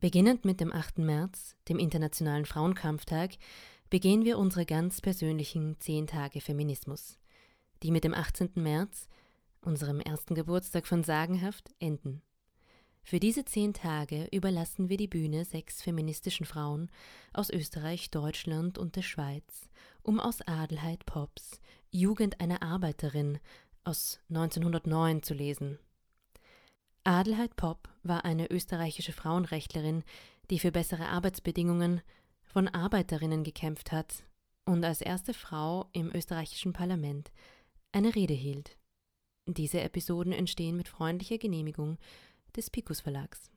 Beginnend mit dem 8. März, dem Internationalen Frauenkampftag, begehen wir unsere ganz persönlichen 10 Tage Feminismus, die mit dem 18. März, unserem ersten Geburtstag von Sagenhaft, enden. Für diese zehn Tage überlassen wir die Bühne sechs feministischen Frauen aus Österreich, Deutschland und der Schweiz, um aus Adelheid Pops Jugend einer Arbeiterin aus 1909 zu lesen. Adelheid Popp war eine österreichische Frauenrechtlerin, die für bessere Arbeitsbedingungen von Arbeiterinnen gekämpft hat und als erste Frau im österreichischen Parlament eine Rede hielt. Diese Episoden entstehen mit freundlicher Genehmigung des Picus Verlags.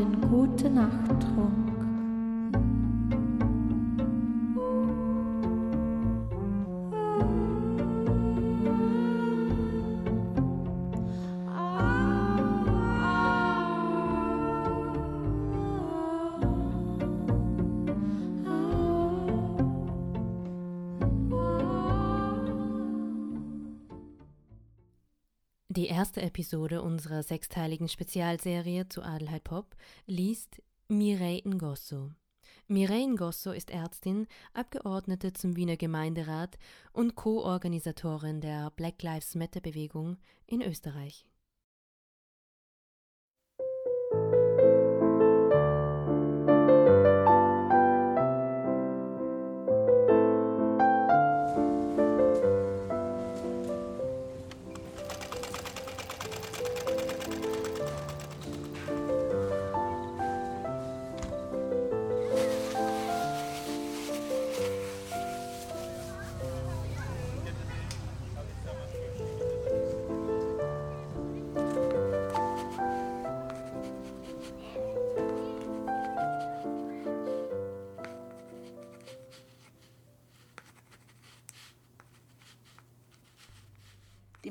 Die erste Episode unserer sechsteiligen Spezialserie zu Adelheid Pop liest Mireille Ngosso. Mireille Ngosso ist Ärztin, Abgeordnete zum Wiener Gemeinderat und Co-Organisatorin der Black Lives Matter Bewegung in Österreich.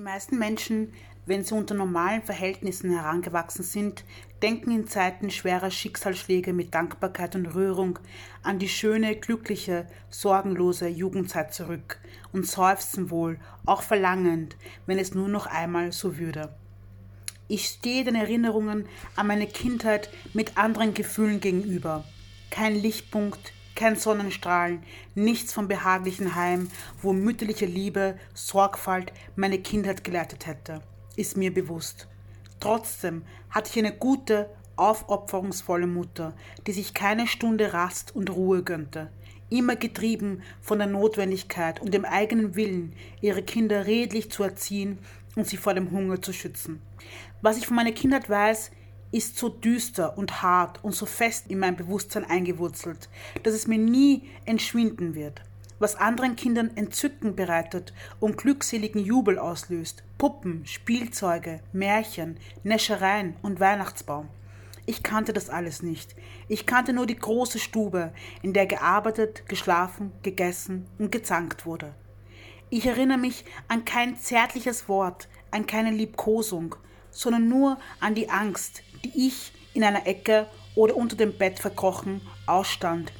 Meisten Menschen, wenn sie unter normalen Verhältnissen herangewachsen sind, denken in Zeiten schwerer Schicksalsschläge mit Dankbarkeit und Rührung an die schöne, glückliche, sorgenlose Jugendzeit zurück und seufzen wohl, auch verlangend, wenn es nur noch einmal so würde. Ich stehe den Erinnerungen an meine Kindheit mit anderen Gefühlen gegenüber. Kein Lichtpunkt, kein Sonnenstrahlen, nichts vom behaglichen Heim, wo mütterliche Liebe, Sorgfalt meine Kindheit geleitet hätte, ist mir bewusst. Trotzdem hatte ich eine gute, aufopferungsvolle Mutter, die sich keine Stunde Rast und Ruhe gönnte, immer getrieben von der Notwendigkeit und dem eigenen Willen, ihre Kinder redlich zu erziehen und sie vor dem Hunger zu schützen. Was ich von meiner Kindheit weiß, ist so düster und hart und so fest in mein Bewusstsein eingewurzelt, dass es mir nie entschwinden wird. Was anderen Kindern Entzücken bereitet und glückseligen Jubel auslöst, Puppen, Spielzeuge, Märchen, Näschereien und Weihnachtsbaum. Ich kannte das alles nicht. Ich kannte nur die große Stube, in der gearbeitet, geschlafen, gegessen und gezankt wurde. Ich erinnere mich an kein zärtliches Wort, an keine Liebkosung, sondern nur an die Angst, die ich in einer Ecke oder unter dem Bett verkrochen ausstand,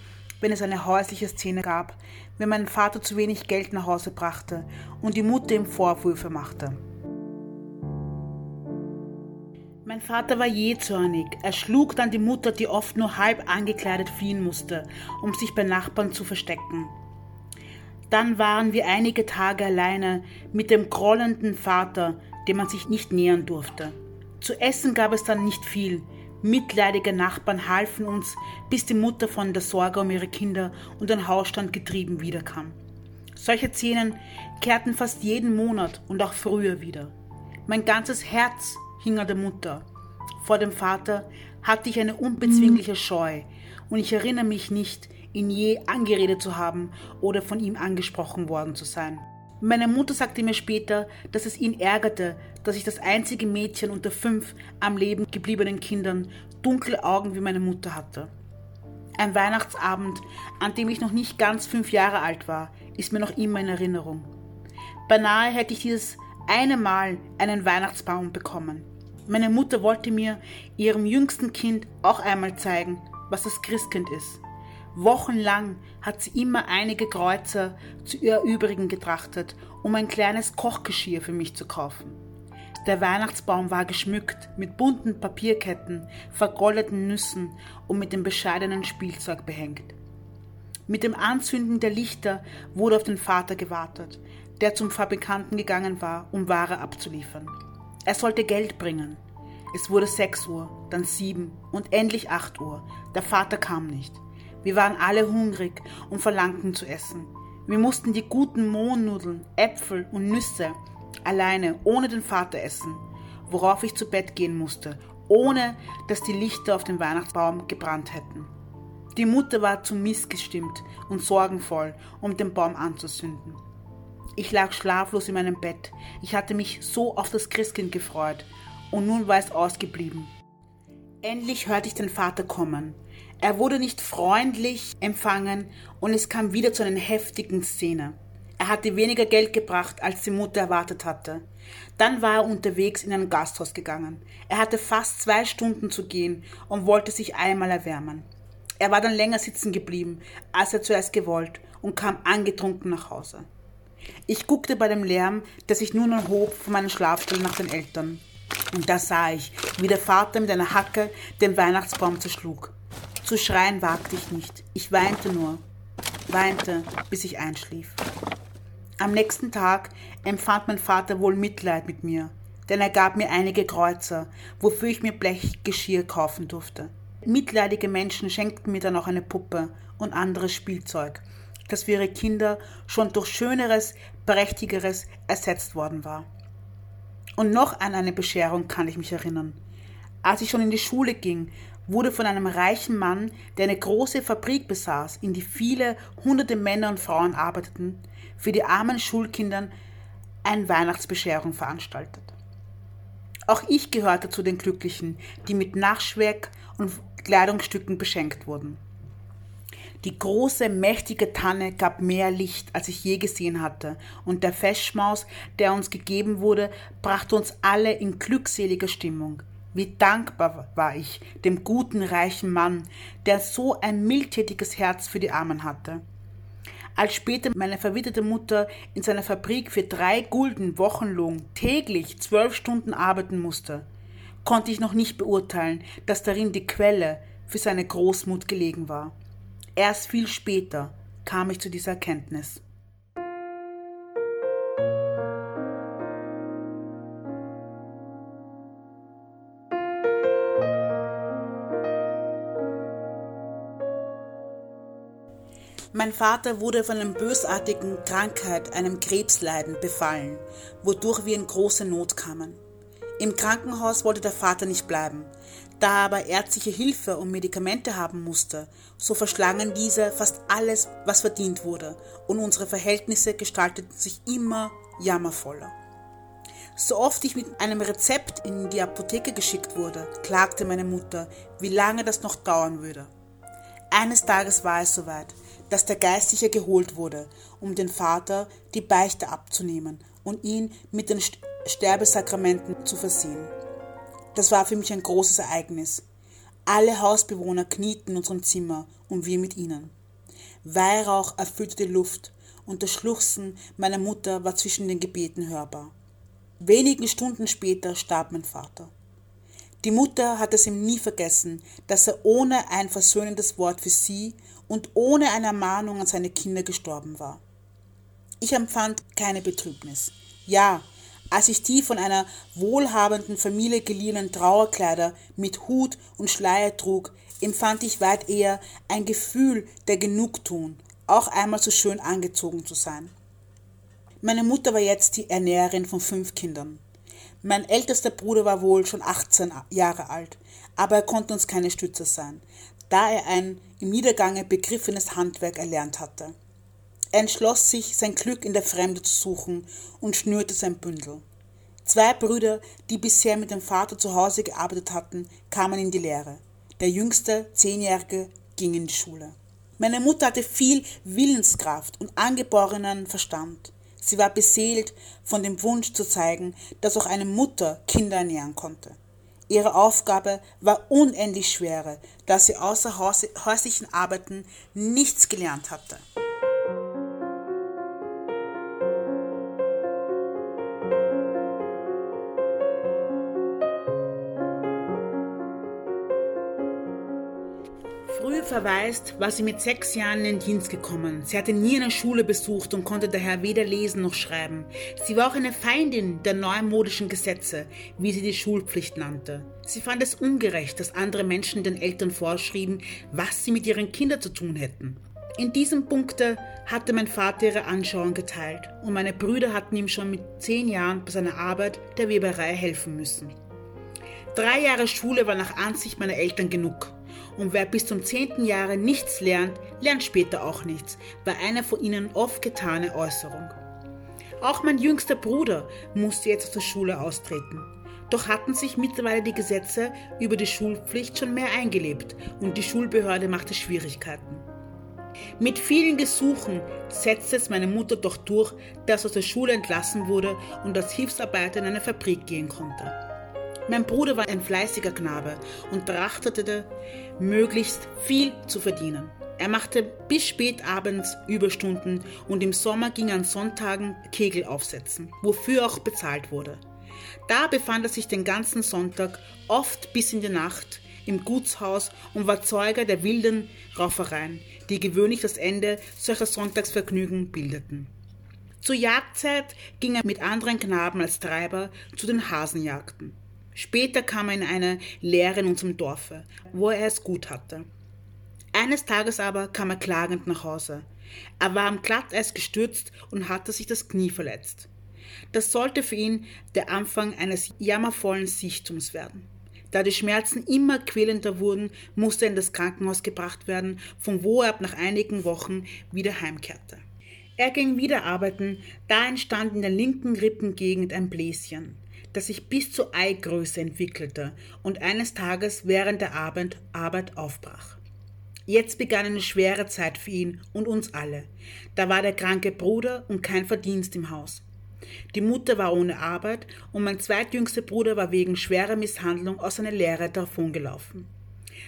wenn es eine häusliche Szene gab, wenn mein Vater zu wenig Geld nach Hause brachte und die Mutter ihm Vorwürfe machte. Mein Vater war jähzornig. Er schlug dann die Mutter, die oft nur halb angekleidet fliehen musste, um sich bei Nachbarn zu verstecken. Dann waren wir einige Tage alleine mit dem grollenden Vater, dem man sich nicht nähern durfte. Zu essen gab es dann nicht viel. Mitleidige Nachbarn halfen uns, bis die Mutter von der Sorge um ihre Kinder und den Hausstand getrieben wiederkam. Solche Szenen kehrten fast jeden Monat und auch früher wieder. Mein ganzes Herz hing an der Mutter. Vor dem Vater hatte ich eine unbezwingliche Scheu, und ich erinnere mich nicht, ihn je angeredet zu haben oder von ihm angesprochen worden zu sein. Meine Mutter sagte mir später, dass es ihn ärgerte, dass ich das einzige Mädchen unter fünf am Leben gebliebenen Kindern dunkle Augen wie meine Mutter hatte. Ein Weihnachtsabend, an dem ich noch nicht ganz fünf Jahre alt war, ist mir noch immer in Erinnerung. Beinahe hätte ich dieses eine Mal einen Weihnachtsbaum bekommen. Meine Mutter wollte mir, ihrem jüngsten Kind, auch einmal zeigen, was das Christkind ist. Wochenlang hat sie immer einige Kreuzer zu ihr übrigen getrachtet, um ein kleines Kochgeschirr für mich zu kaufen. Der Weihnachtsbaum war geschmückt mit bunten Papierketten, vergoldeten Nüssen und mit dem bescheidenen Spielzeug behängt. Mit dem Anzünden der Lichter wurde auf den Vater gewartet, der zum Fabrikanten gegangen war, um Ware abzuliefern. Er sollte Geld bringen. Es wurde sechs Uhr, dann sieben und endlich acht Uhr. Der Vater kam nicht. Wir waren alle hungrig und verlangten zu essen. Wir mussten die guten Mohnnudeln, Äpfel und Nüsse alleine, ohne den Vater essen, worauf ich zu Bett gehen musste, ohne dass die Lichter auf dem Weihnachtsbaum gebrannt hätten. Die Mutter war zu missgestimmt und sorgenvoll, um den Baum anzusünden. Ich lag schlaflos in meinem Bett. Ich hatte mich so auf das Christkind gefreut, und nun war es ausgeblieben. Endlich hörte ich den Vater kommen. Er wurde nicht freundlich empfangen und es kam wieder zu einer heftigen Szene. Er hatte weniger Geld gebracht, als die Mutter erwartet hatte. Dann war er unterwegs in ein Gasthaus gegangen. Er hatte fast zwei Stunden zu gehen und wollte sich einmal erwärmen. Er war dann länger sitzen geblieben, als er zuerst gewollt, und kam angetrunken nach Hause. Ich guckte bei dem Lärm, der sich nun erhob, von meinem Schlafstuhl nach den Eltern. Und da sah ich, wie der Vater mit einer Hacke den Weihnachtsbaum zerschlug. Zu schreien wagte ich nicht. Ich weinte nur, weinte, bis ich einschlief. Am nächsten Tag empfand mein Vater wohl Mitleid mit mir, denn er gab mir einige Kreuzer, wofür ich mir Blechgeschirr kaufen durfte. Mitleidige Menschen schenkten mir dann auch eine Puppe und anderes Spielzeug, das für ihre Kinder schon durch schöneres, prächtigeres ersetzt worden war. Und noch an eine Bescherung kann ich mich erinnern. Als ich schon in die Schule ging, wurde von einem reichen Mann, der eine große Fabrik besaß, in die viele hunderte Männer und Frauen arbeiteten, für die armen Schulkindern eine Weihnachtsbescherung veranstaltet. Auch ich gehörte zu den Glücklichen, die mit Naschwerk und Kleidungsstücken beschenkt wurden. Die große, mächtige Tanne gab mehr Licht, als ich je gesehen hatte, und der Festschmaus, der uns gegeben wurde, brachte uns alle in glückselige Stimmung. Wie dankbar war ich dem guten, reichen Mann, der so ein mildtätiges Herz für die Armen hatte. Als später meine verwitterte Mutter in seiner Fabrik für drei Gulden Wochenlohn täglich zwölf Stunden arbeiten musste, konnte ich noch nicht beurteilen, dass darin die Quelle für seine Großmut gelegen war. Erst viel später kam ich zu dieser Erkenntnis. Mein Vater wurde von einer bösartigen Krankheit, einem Krebsleiden, befallen, wodurch wir in große Not kamen. Im Krankenhaus wollte der Vater nicht bleiben. Da er aber ärztliche Hilfe und Medikamente haben musste, so verschlangen diese fast alles, was verdient wurde, und unsere Verhältnisse gestalteten sich immer jammervoller. So oft ich mit einem Rezept in die Apotheke geschickt wurde, klagte meine Mutter, wie lange das noch dauern würde. Eines Tages war es soweit dass der Geistliche geholt wurde, um den Vater die Beichte abzunehmen und ihn mit den Sterbesakramenten zu versehen. Das war für mich ein großes Ereignis. Alle Hausbewohner knieten in unserem Zimmer und wir mit ihnen. Weihrauch erfüllte die Luft und das Schluchzen meiner Mutter war zwischen den Gebeten hörbar. Wenige Stunden später starb mein Vater. Die Mutter hat es ihm nie vergessen, dass er ohne ein versöhnendes Wort für sie und ohne eine Ermahnung an seine Kinder gestorben war. Ich empfand keine Betrübnis. Ja, Als ich die von einer wohlhabenden Familie geliehenen Trauerkleider mit Hut und Schleier trug, empfand ich weit eher ein Gefühl der Genugtuung, auch einmal so schön angezogen zu sein. Meine Mutter war jetzt die Ernährerin von fünf Kindern. Mein ältester Bruder war wohl schon 18 Jahre alt, aber er konnte uns keine Stütze sein, da er ein im Niedergange begriffenes Handwerk erlernt hatte. Er entschloss sich, sein Glück in der Fremde zu suchen und schnürte sein Bündel. Zwei Brüder, die bisher mit dem Vater zu Hause gearbeitet hatten, kamen in die Lehre. Der jüngste, zehnjährige, ging in die Schule. Meine Mutter hatte viel Willenskraft und angeborenen Verstand. Sie war beseelt von dem Wunsch zu zeigen, dass auch eine Mutter Kinder ernähren konnte. Ihre Aufgabe war unendlich schwere, da sie außer häuslichen Arbeiten nichts gelernt hatte. Verweist, war sie mit sechs Jahren in den Dienst gekommen. Sie hatte nie eine Schule besucht und konnte daher weder lesen noch schreiben. Sie war auch eine Feindin der neumodischen Gesetze, wie sie die Schulpflicht nannte. Sie fand es ungerecht, dass andere Menschen den Eltern vorschrieben, was sie mit ihren Kindern zu tun hätten. In diesem Punkte hatte mein Vater ihre Anschauung geteilt und meine Brüder hatten ihm schon mit zehn Jahren bei seiner Arbeit der Weberei helfen müssen. Drei Jahre Schule war nach Ansicht meiner Eltern genug. Und wer bis zum zehnten Jahre nichts lernt, lernt später auch nichts, war eine von ihnen oft getane Äußerung. Auch mein jüngster Bruder musste jetzt aus der Schule austreten. Doch hatten sich mittlerweile die Gesetze über die Schulpflicht schon mehr eingelebt und die Schulbehörde machte Schwierigkeiten. Mit vielen Gesuchen setzte es meine Mutter doch durch, dass aus der Schule entlassen wurde und als Hilfsarbeiter in eine Fabrik gehen konnte. Mein Bruder war ein fleißiger Knabe und trachtete, möglichst viel zu verdienen. Er machte bis spät abends Überstunden und im Sommer ging er an Sonntagen Kegel aufsetzen, wofür auch bezahlt wurde. Da befand er sich den ganzen Sonntag, oft bis in die Nacht, im Gutshaus und war Zeuge der wilden Raufereien, die gewöhnlich das Ende solcher Sonntagsvergnügen bildeten. Zur Jagdzeit ging er mit anderen Knaben als Treiber zu den Hasenjagden. Später kam er in eine Lehre in unserem Dorfe, wo er es gut hatte. Eines Tages aber kam er klagend nach Hause. Er war am Glatteis gestürzt und hatte sich das Knie verletzt. Das sollte für ihn der Anfang eines jammervollen Sichtums werden. Da die Schmerzen immer quälender wurden, musste er in das Krankenhaus gebracht werden, von wo er ab nach einigen Wochen wieder heimkehrte. Er ging wieder arbeiten, da entstand in der linken Rippengegend ein Bläschen das sich bis zur Eigröße entwickelte und eines Tages während der Abend Arbeit aufbrach. Jetzt begann eine schwere Zeit für ihn und uns alle. Da war der kranke Bruder und kein Verdienst im Haus. Die Mutter war ohne Arbeit und mein zweitjüngster Bruder war wegen schwerer Misshandlung aus seiner Lehre davongelaufen.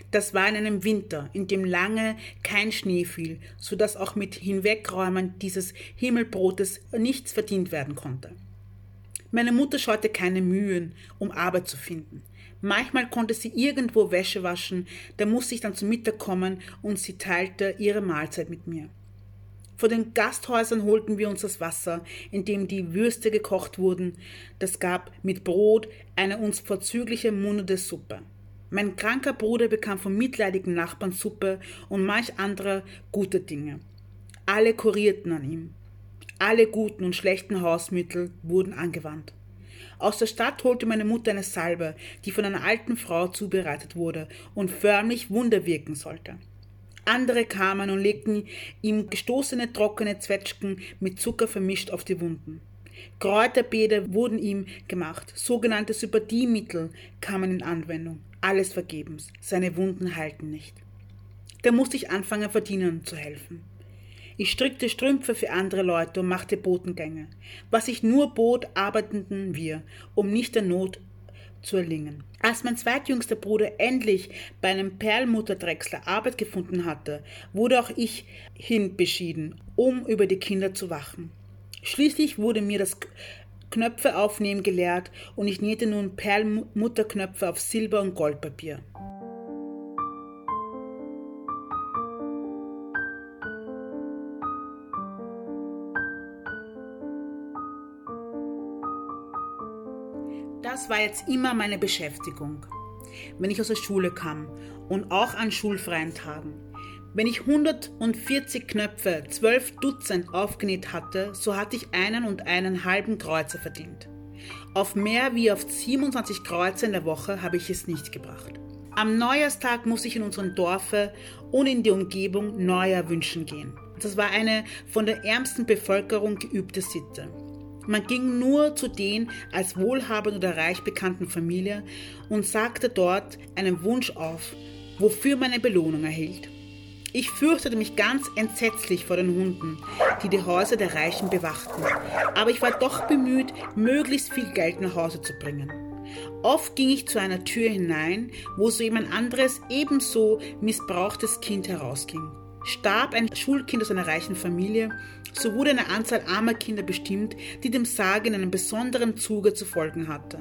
Das war in einem Winter, in dem lange kein Schnee fiel, so dass auch mit Hinwegräumen dieses Himmelbrotes nichts verdient werden konnte. Meine Mutter scheute keine Mühen, um Arbeit zu finden. Manchmal konnte sie irgendwo Wäsche waschen, da musste ich dann zum Mittag kommen und sie teilte ihre Mahlzeit mit mir. Vor den Gasthäusern holten wir uns das Wasser, in dem die Würste gekocht wurden. Das gab mit Brot eine uns vorzügliche munnende Suppe. Mein kranker Bruder bekam vom mitleidigen Nachbarn Suppe und manch andere gute Dinge. Alle kurierten an ihm. Alle guten und schlechten Hausmittel wurden angewandt. Aus der Stadt holte meine Mutter eine Salbe, die von einer alten Frau zubereitet wurde und förmlich Wunder wirken sollte. Andere kamen und legten ihm gestoßene trockene Zwetschgen mit Zucker vermischt auf die Wunden. Kräuterbäder wurden ihm gemacht, sogenannte Sympathiemittel kamen in Anwendung, alles vergebens, seine Wunden heilten nicht. Da musste ich anfangen, verdienen zu helfen. Ich strickte Strümpfe für andere Leute und machte Botengänge, was ich nur bot, arbeiteten wir, um nicht der Not zu erlingen. Als mein zweitjüngster Bruder endlich bei einem Perlmutterdrechsler Arbeit gefunden hatte, wurde auch ich hinbeschieden, um über die Kinder zu wachen. Schließlich wurde mir das Knöpfe aufnehmen gelehrt und ich nähte nun Perlmutterknöpfe auf Silber- und Goldpapier. Das war jetzt immer meine Beschäftigung, wenn ich aus der Schule kam und auch an schulfreien Tagen. Wenn ich 140 Knöpfe, 12 Dutzend aufgenäht hatte, so hatte ich einen und einen halben Kreuzer verdient. Auf mehr wie auf 27 Kreuzer in der Woche habe ich es nicht gebracht. Am Neujahrstag muss ich in unserem Dorfe und in die Umgebung Neujahr wünschen gehen. Das war eine von der ärmsten Bevölkerung geübte Sitte. Man ging nur zu den als wohlhabend oder reich bekannten Familie und sagte dort einen Wunsch auf, wofür man eine Belohnung erhielt. Ich fürchtete mich ganz entsetzlich vor den Hunden, die die Häuser der Reichen bewachten, aber ich war doch bemüht, möglichst viel Geld nach Hause zu bringen. Oft ging ich zu einer Tür hinein, wo so jemand anderes ebenso missbrauchtes Kind herausging. Starb ein Schulkind aus einer reichen Familie, so wurde eine Anzahl armer Kinder bestimmt, die dem Sarg in einem besonderen Zuge zu folgen hatte.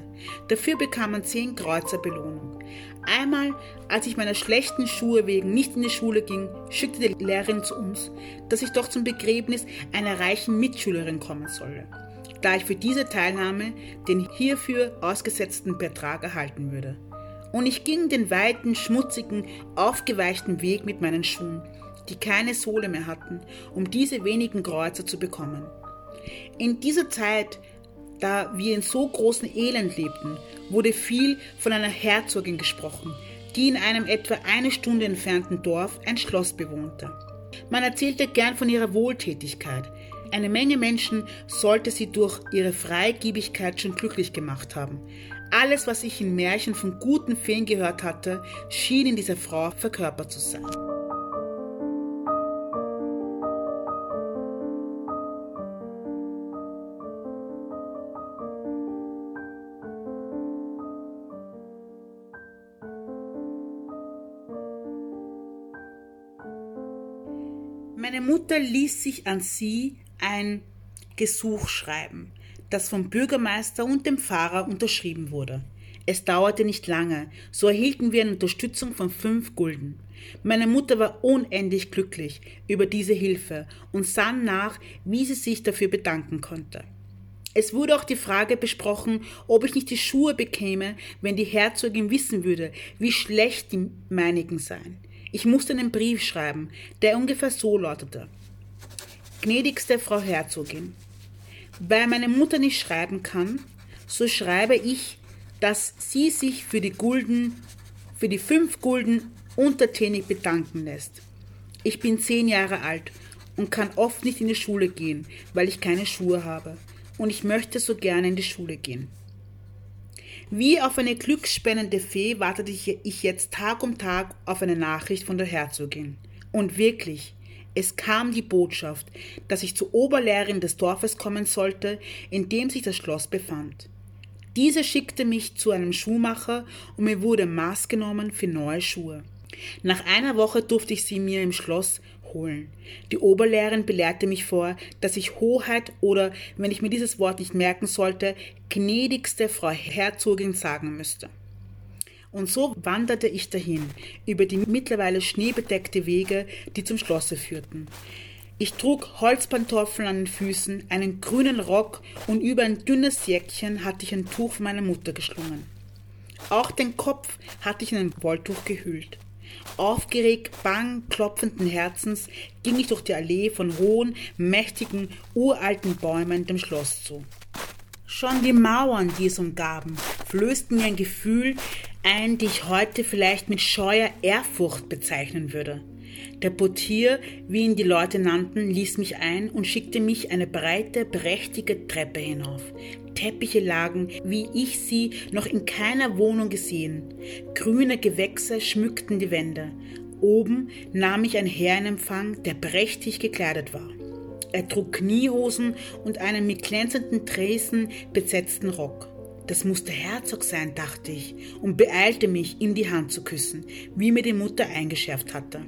Dafür bekam man zehn Kreuzer Belohnung. Einmal, als ich meiner schlechten Schuhe wegen nicht in die Schule ging, schickte die Lehrerin zu uns, dass ich doch zum Begräbnis einer reichen Mitschülerin kommen solle, da ich für diese Teilnahme den hierfür ausgesetzten Betrag erhalten würde. Und ich ging den weiten, schmutzigen, aufgeweichten Weg mit meinen Schuhen, die keine Sohle mehr hatten, um diese wenigen Kreuzer zu bekommen. In dieser Zeit, da wir in so großem Elend lebten, wurde viel von einer Herzogin gesprochen, die in einem etwa eine Stunde entfernten Dorf ein Schloss bewohnte. Man erzählte gern von ihrer Wohltätigkeit. Eine Menge Menschen sollte sie durch ihre Freigiebigkeit schon glücklich gemacht haben. Alles, was ich in Märchen von guten Feen gehört hatte, schien in dieser Frau verkörpert zu sein. Mutter ließ sich an sie ein Gesuch schreiben, das vom Bürgermeister und dem Pfarrer unterschrieben wurde. Es dauerte nicht lange, so erhielten wir eine Unterstützung von fünf Gulden. Meine Mutter war unendlich glücklich über diese Hilfe und sann nach, wie sie sich dafür bedanken konnte. Es wurde auch die Frage besprochen, ob ich nicht die Schuhe bekäme, wenn die Herzogin wissen würde, wie schlecht die meinigen seien. Ich musste einen Brief schreiben, der ungefähr so lautete. Gnädigste Frau Herzogin, weil meine Mutter nicht schreiben kann, so schreibe ich, dass sie sich für die Gulden, für die fünf Gulden untertänig bedanken lässt. Ich bin zehn Jahre alt und kann oft nicht in die Schule gehen, weil ich keine Schuhe habe. Und ich möchte so gerne in die Schule gehen. Wie auf eine glücksspendende Fee wartete ich jetzt Tag um Tag auf eine Nachricht von der Herzogin. Und wirklich, es kam die Botschaft, dass ich zur Oberlehrerin des Dorfes kommen sollte, in dem sich das Schloss befand. Diese schickte mich zu einem Schuhmacher und mir wurde Maß genommen für neue Schuhe. Nach einer Woche durfte ich sie mir im Schloss holen. Die Oberlehrerin belehrte mich vor, dass ich Hoheit oder, wenn ich mir dieses Wort nicht merken sollte, gnädigste Frau Herzogin sagen müsste. Und so wanderte ich dahin, über die mittlerweile schneebedeckte Wege, die zum Schlosse führten. Ich trug Holzpantoffeln an den Füßen, einen grünen Rock und über ein dünnes Jäckchen hatte ich ein Tuch von meiner Mutter geschlungen. Auch den Kopf hatte ich in ein Wolltuch gehüllt. Aufgeregt, bang, klopfenden Herzens ging ich durch die Allee von hohen, mächtigen, uralten Bäumen dem Schloss zu. Schon die Mauern, die es umgaben, flößten mir ein Gefühl ein, die ich heute vielleicht mit scheuer Ehrfurcht bezeichnen würde. Der Portier, wie ihn die Leute nannten, ließ mich ein und schickte mich eine breite, prächtige Treppe hinauf. Teppiche lagen, wie ich sie noch in keiner Wohnung gesehen. Grüne Gewächse schmückten die Wände. Oben nahm ich ein Herr in Empfang, der prächtig gekleidet war. Er trug Kniehosen und einen mit glänzenden Träsen besetzten Rock. Das muss der Herzog sein, dachte ich, und beeilte mich, ihm die Hand zu küssen, wie mir die Mutter eingeschärft hatte.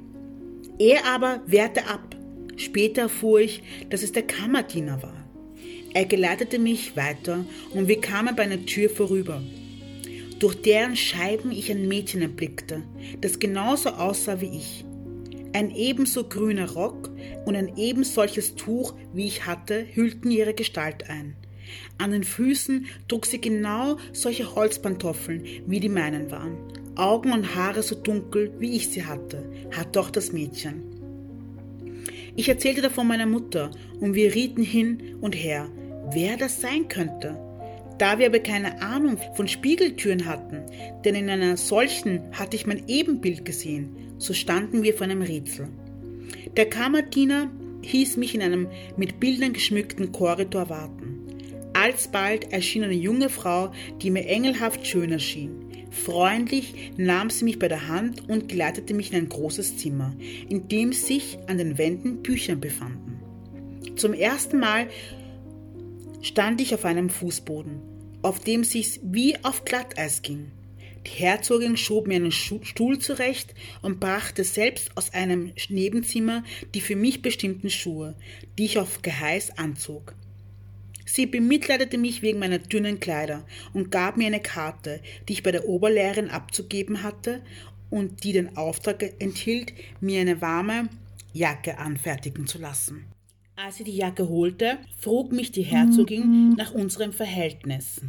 Er aber wehrte ab. Später erfuhr ich, dass es der Kammerdiener war. Er geleitete mich weiter und wir kamen bei einer Tür vorüber, durch deren Scheiben ich ein Mädchen erblickte, das genauso aussah wie ich. Ein ebenso grüner Rock und ein ebensolches Tuch, wie ich hatte, hüllten ihre Gestalt ein. An den Füßen trug sie genau solche Holzpantoffeln, wie die meinen waren. Augen und Haare so dunkel, wie ich sie hatte, hat doch das Mädchen. Ich erzählte davon meiner Mutter und wir rieten hin und her, wer das sein könnte. Da wir aber keine Ahnung von Spiegeltüren hatten, denn in einer solchen hatte ich mein Ebenbild gesehen, so standen wir vor einem Rätsel. Der Kammerdiener hieß mich in einem mit Bildern geschmückten Korridor warten. Alsbald erschien eine junge Frau, die mir engelhaft schön erschien. Freundlich nahm sie mich bei der Hand und geleitete mich in ein großes Zimmer, in dem sich an den Wänden Bücher befanden. Zum ersten Mal stand ich auf einem Fußboden, auf dem sich's wie auf Glatteis ging. Die Herzogin schob mir einen Stuhl zurecht und brachte selbst aus einem Nebenzimmer die für mich bestimmten Schuhe, die ich auf Geheiß anzog. Sie bemitleidete mich wegen meiner dünnen Kleider und gab mir eine Karte, die ich bei der Oberlehrerin abzugeben hatte und die den Auftrag enthielt, mir eine warme Jacke anfertigen zu lassen. Als sie die Jacke holte, frug mich die Herzogin nach unserem Verhältnis.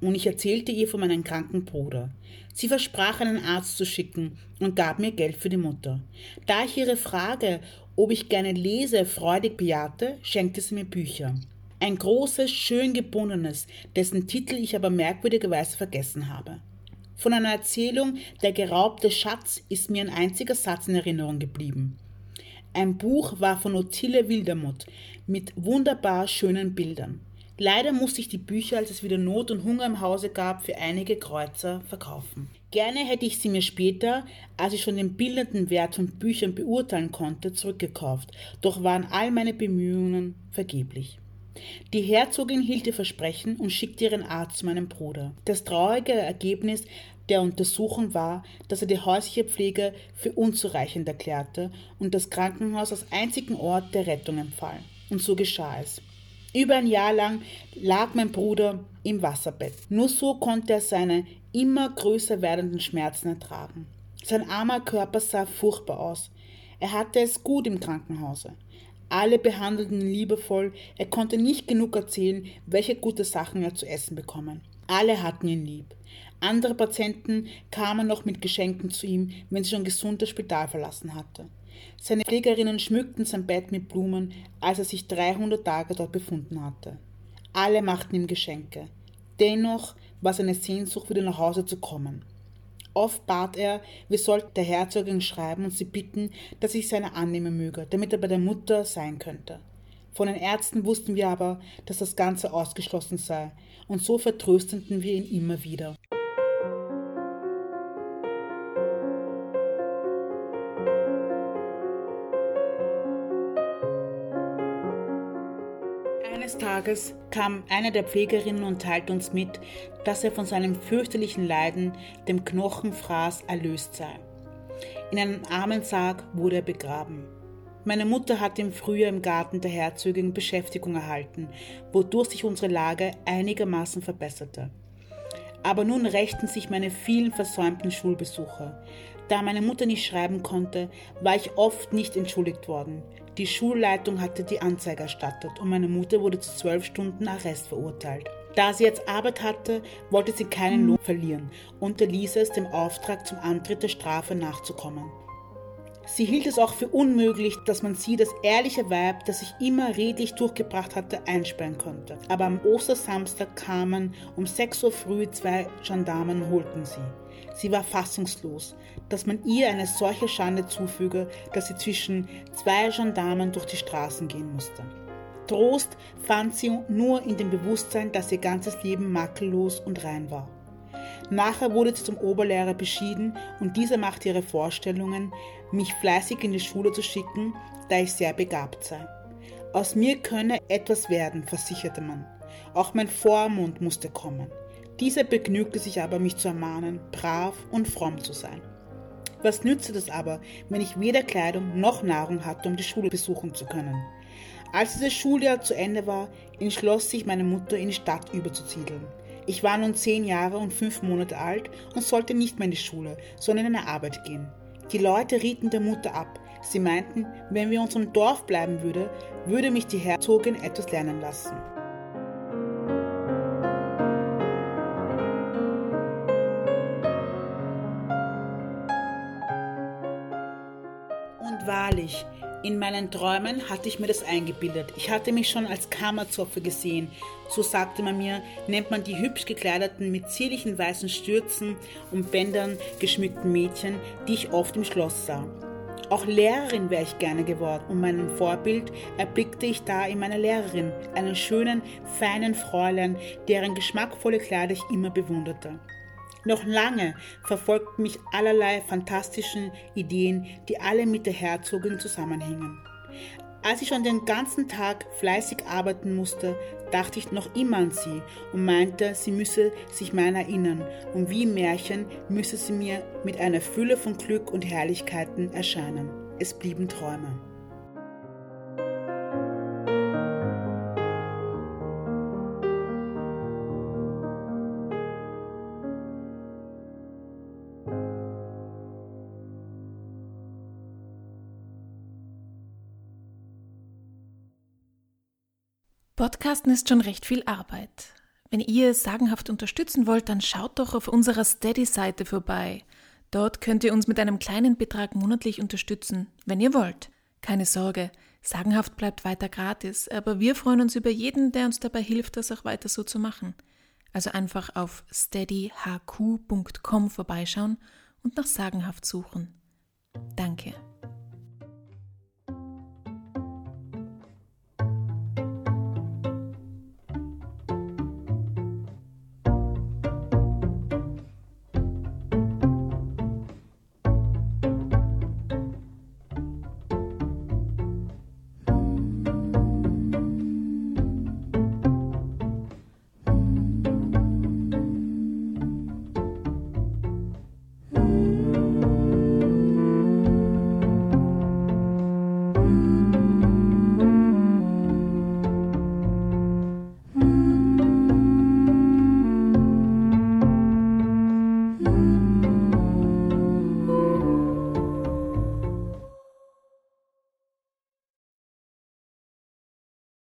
Und ich erzählte ihr von meinem kranken Bruder. Sie versprach, einen Arzt zu schicken und gab mir Geld für die Mutter. Da ich ihre Frage, ob ich gerne lese, freudig bejahte, schenkte sie mir Bücher. Ein großes, schön gebundenes, dessen Titel ich aber merkwürdigerweise vergessen habe. Von einer Erzählung Der geraubte Schatz ist mir ein einziger Satz in Erinnerung geblieben. Ein Buch war von Ottilie Wildermuth mit wunderbar schönen Bildern. Leider musste ich die Bücher, als es wieder Not und Hunger im Hause gab, für einige Kreuzer verkaufen. Gerne hätte ich sie mir später, als ich schon den bildenden Wert von Büchern beurteilen konnte, zurückgekauft, doch waren all meine Bemühungen vergeblich. Die Herzogin hielt ihr Versprechen und schickte ihren Arzt zu meinem Bruder. Das traurige Ergebnis der Untersuchung war, dass er die häusliche Pflege für unzureichend erklärte und das Krankenhaus als einzigen Ort der Rettung empfahl. Und so geschah es. Über ein Jahr lang lag mein Bruder im Wasserbett. Nur so konnte er seine immer größer werdenden Schmerzen ertragen. Sein armer Körper sah furchtbar aus. Er hatte es gut im Krankenhause. Alle behandelten ihn liebevoll. Er konnte nicht genug erzählen, welche gute Sachen er zu essen bekommen. Alle hatten ihn lieb. Andere Patienten kamen noch mit Geschenken zu ihm, wenn sie schon gesund das Spital verlassen hatte. Seine Pflegerinnen schmückten sein Bett mit Blumen, als er sich 300 Tage dort befunden hatte. Alle machten ihm Geschenke. Dennoch war seine Sehnsucht, wieder nach Hause zu kommen. Oft bat er, wir sollten der Herzogin schreiben und sie bitten, dass ich seine annehmen möge, damit er bei der Mutter sein könnte. Von den Ärzten wussten wir aber, dass das Ganze ausgeschlossen sei, und so vertrösteten wir ihn immer wieder. Eines Tages kam eine der Pflegerinnen und teilte uns mit, dass er von seinem fürchterlichen Leiden, dem Knochenfraß, erlöst sei. In einem Armensarg wurde er begraben. Meine Mutter hatte im Frühjahr im Garten der Herzogin Beschäftigung erhalten, wodurch sich unsere Lage einigermaßen verbesserte. Aber nun rächten sich meine vielen versäumten Schulbesuche. Da meine Mutter nicht schreiben konnte, war ich oft nicht entschuldigt worden. Die Schulleitung hatte die Anzeige erstattet und meine Mutter wurde zu zwölf Stunden Arrest verurteilt. Da sie jetzt Arbeit hatte, wollte sie keinen Lohn verlieren und erließ es, dem Auftrag zum Antritt der Strafe nachzukommen. Sie hielt es auch für unmöglich, dass man sie, das ehrliche Weib, das sich immer redlich durchgebracht hatte, einsperren konnte. Aber am Ostersamstag kamen um 6 Uhr früh zwei Gendarmen und holten sie. Sie war fassungslos, dass man ihr eine solche Schande zufüge, dass sie zwischen zwei Gendarmen durch die Straßen gehen musste. Trost fand sie nur in dem Bewusstsein, dass ihr ganzes Leben makellos und rein war. Nachher wurde sie zum Oberlehrer beschieden und dieser machte ihre Vorstellungen, mich fleißig in die Schule zu schicken, da ich sehr begabt sei. Aus mir könne etwas werden, versicherte man. Auch mein Vormund musste kommen. Dieser begnügte sich aber, mich zu ermahnen, brav und fromm zu sein. Was nützte das aber, wenn ich weder Kleidung noch Nahrung hatte, um die Schule besuchen zu können? Als dieses Schuljahr zu Ende war, entschloss sich meine Mutter, in die Stadt überzusiedeln. Ich war nun zehn Jahre und fünf Monate alt und sollte nicht mehr in die Schule, sondern in eine Arbeit gehen. Die Leute rieten der Mutter ab. Sie meinten, wenn wir uns im Dorf bleiben würde, würde mich die Herzogin etwas lernen lassen. Und wahrlich, in meinen Träumen hatte ich mir das eingebildet. Ich hatte mich schon als Kammerzopfe gesehen. So sagte man mir, nennt man die hübsch gekleideten, mit zierlichen weißen Stürzen und Bändern geschmückten Mädchen, die ich oft im Schloss sah. Auch Lehrerin wäre ich gerne geworden und mein Vorbild erblickte ich da in meiner Lehrerin, einer schönen, feinen Fräulein, deren geschmackvolle Kleider ich immer bewunderte. Noch lange verfolgten mich allerlei fantastische Ideen, die alle mit der Herzogin zusammenhingen. Als ich schon den ganzen Tag fleißig arbeiten musste, dachte ich noch immer an sie und meinte, sie müsse sich meiner erinnern und wie Märchen müsse sie mir mit einer Fülle von Glück und Herrlichkeiten erscheinen. Es blieben Träume. Podcasten ist schon recht viel Arbeit. Wenn ihr sagenhaft unterstützen wollt, dann schaut doch auf unserer Steady-Seite vorbei. Dort könnt ihr uns mit einem kleinen Betrag monatlich unterstützen, wenn ihr wollt. Keine Sorge, sagenhaft bleibt weiter gratis, aber wir freuen uns über jeden, der uns dabei hilft, das auch weiter so zu machen. Also einfach auf steadyhq.com vorbeischauen und nach sagenhaft suchen. Danke.